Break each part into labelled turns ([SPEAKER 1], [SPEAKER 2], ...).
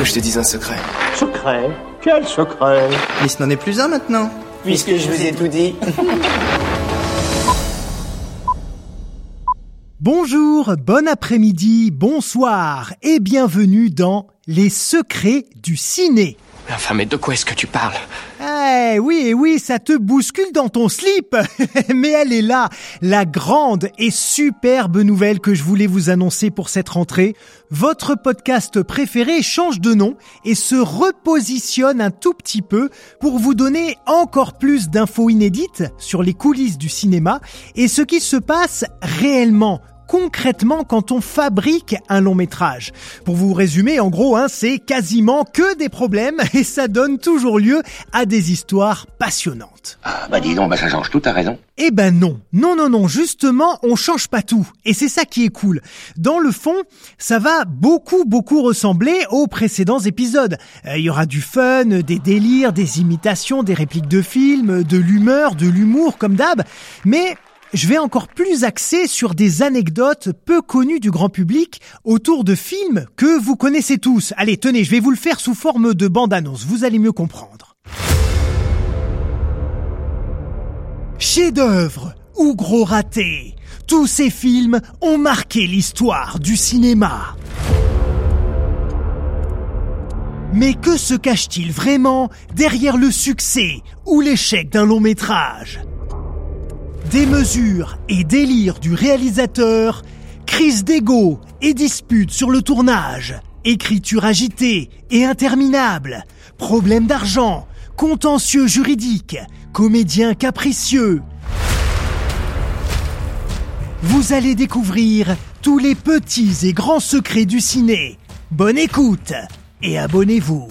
[SPEAKER 1] que je te dise un secret.
[SPEAKER 2] Secret? Quel secret?
[SPEAKER 1] Mais ce n'en est plus un maintenant.
[SPEAKER 2] Puisque je vous ai tout dit.
[SPEAKER 3] Bonjour, bon après-midi, bonsoir et bienvenue dans Les secrets du ciné.
[SPEAKER 1] Enfin, mais de quoi est-ce que tu parles?
[SPEAKER 3] Oui, oui, ça te bouscule dans ton slip. Mais elle est là, la grande et superbe nouvelle que je voulais vous annoncer pour cette rentrée. Votre podcast préféré change de nom et se repositionne un tout petit peu pour vous donner encore plus d'infos inédites sur les coulisses du cinéma et ce qui se passe réellement concrètement quand on fabrique un long métrage. Pour vous résumer, en gros, hein, c'est quasiment que des problèmes et ça donne toujours lieu à des histoires passionnantes.
[SPEAKER 4] Ah bah dis donc, bah ça change tout, t'as raison.
[SPEAKER 3] Eh ben non, non, non, non, justement, on change pas tout. Et c'est ça qui est cool. Dans le fond, ça va beaucoup, beaucoup ressembler aux précédents épisodes. Euh, Il y aura du fun, des délires, des imitations, des répliques de films, de l'humeur, de l'humour, comme d'hab. Mais je vais encore plus axer sur des anecdotes peu connues du grand public autour de films que vous connaissez tous. Allez, tenez, je vais vous le faire sous forme de bande-annonce, vous allez mieux comprendre. Chef-d'œuvre ou gros raté, tous ces films ont marqué l'histoire du cinéma. Mais que se cache-t-il vraiment derrière le succès ou l'échec d'un long métrage? Des mesures et délires du réalisateur, crise d'ego et disputes sur le tournage, écriture agitée et interminable, problèmes d'argent, contentieux juridiques, comédiens capricieux. Vous allez découvrir tous les petits et grands secrets du ciné. Bonne écoute et abonnez-vous.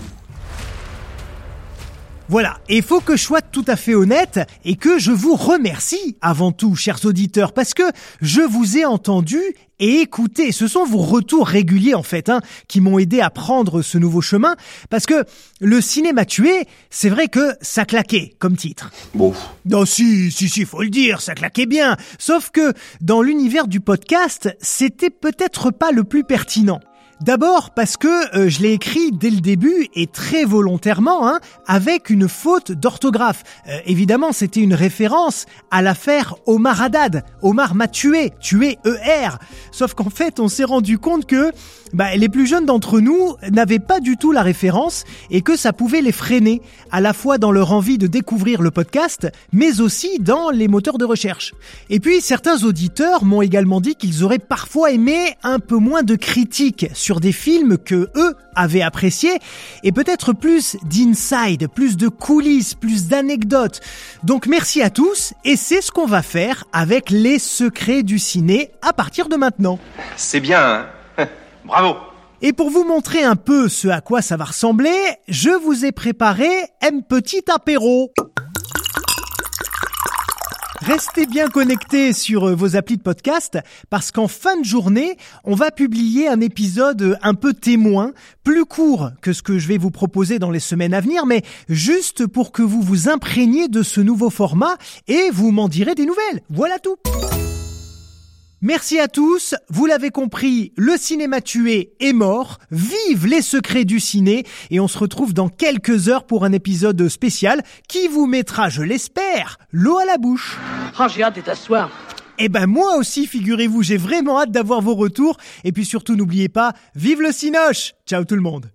[SPEAKER 3] Voilà, et faut que je sois tout à fait honnête et que je vous remercie avant tout, chers auditeurs, parce que je vous ai entendu et écouté. Ce sont vos retours réguliers en fait, hein, qui m'ont aidé à prendre ce nouveau chemin, parce que le cinéma tué, c'est vrai que ça claquait comme titre.
[SPEAKER 4] Bon.
[SPEAKER 3] Non, si, si, si, faut le dire, ça claquait bien. Sauf que dans l'univers du podcast, c'était peut-être pas le plus pertinent. D'abord parce que euh, je l'ai écrit dès le début et très volontairement, hein, avec une faute d'orthographe. Euh, évidemment, c'était une référence à l'affaire Omar Haddad. Omar m'a tué, tué ER. Sauf qu'en fait, on s'est rendu compte que bah, les plus jeunes d'entre nous n'avaient pas du tout la référence et que ça pouvait les freiner, à la fois dans leur envie de découvrir le podcast, mais aussi dans les moteurs de recherche. Et puis, certains auditeurs m'ont également dit qu'ils auraient parfois aimé un peu moins de critiques des films que eux avaient appréciés et peut-être plus d'inside, plus de coulisses, plus d'anecdotes. Donc merci à tous et c'est ce qu'on va faire avec les secrets du ciné à partir de maintenant.
[SPEAKER 4] C'est bien, hein Bravo
[SPEAKER 3] Et pour vous montrer un peu ce à quoi ça va ressembler, je vous ai préparé un petit apéro. Restez bien connectés sur euh, vos applis de podcast parce qu'en fin de journée, on va publier un épisode un peu témoin, plus court que ce que je vais vous proposer dans les semaines à venir, mais juste pour que vous vous imprégniez de ce nouveau format et vous m'en direz des nouvelles. Voilà tout. Merci à tous, vous l'avez compris, le cinéma tué est mort, vive les secrets du ciné, et on se retrouve dans quelques heures pour un épisode spécial qui vous mettra, je l'espère, l'eau à la bouche.
[SPEAKER 5] Oh, j'ai hâte de t'asseoir.
[SPEAKER 3] Eh ben moi aussi, figurez-vous, j'ai vraiment hâte d'avoir vos retours, et puis surtout n'oubliez pas, vive le cinoche. Ciao tout le monde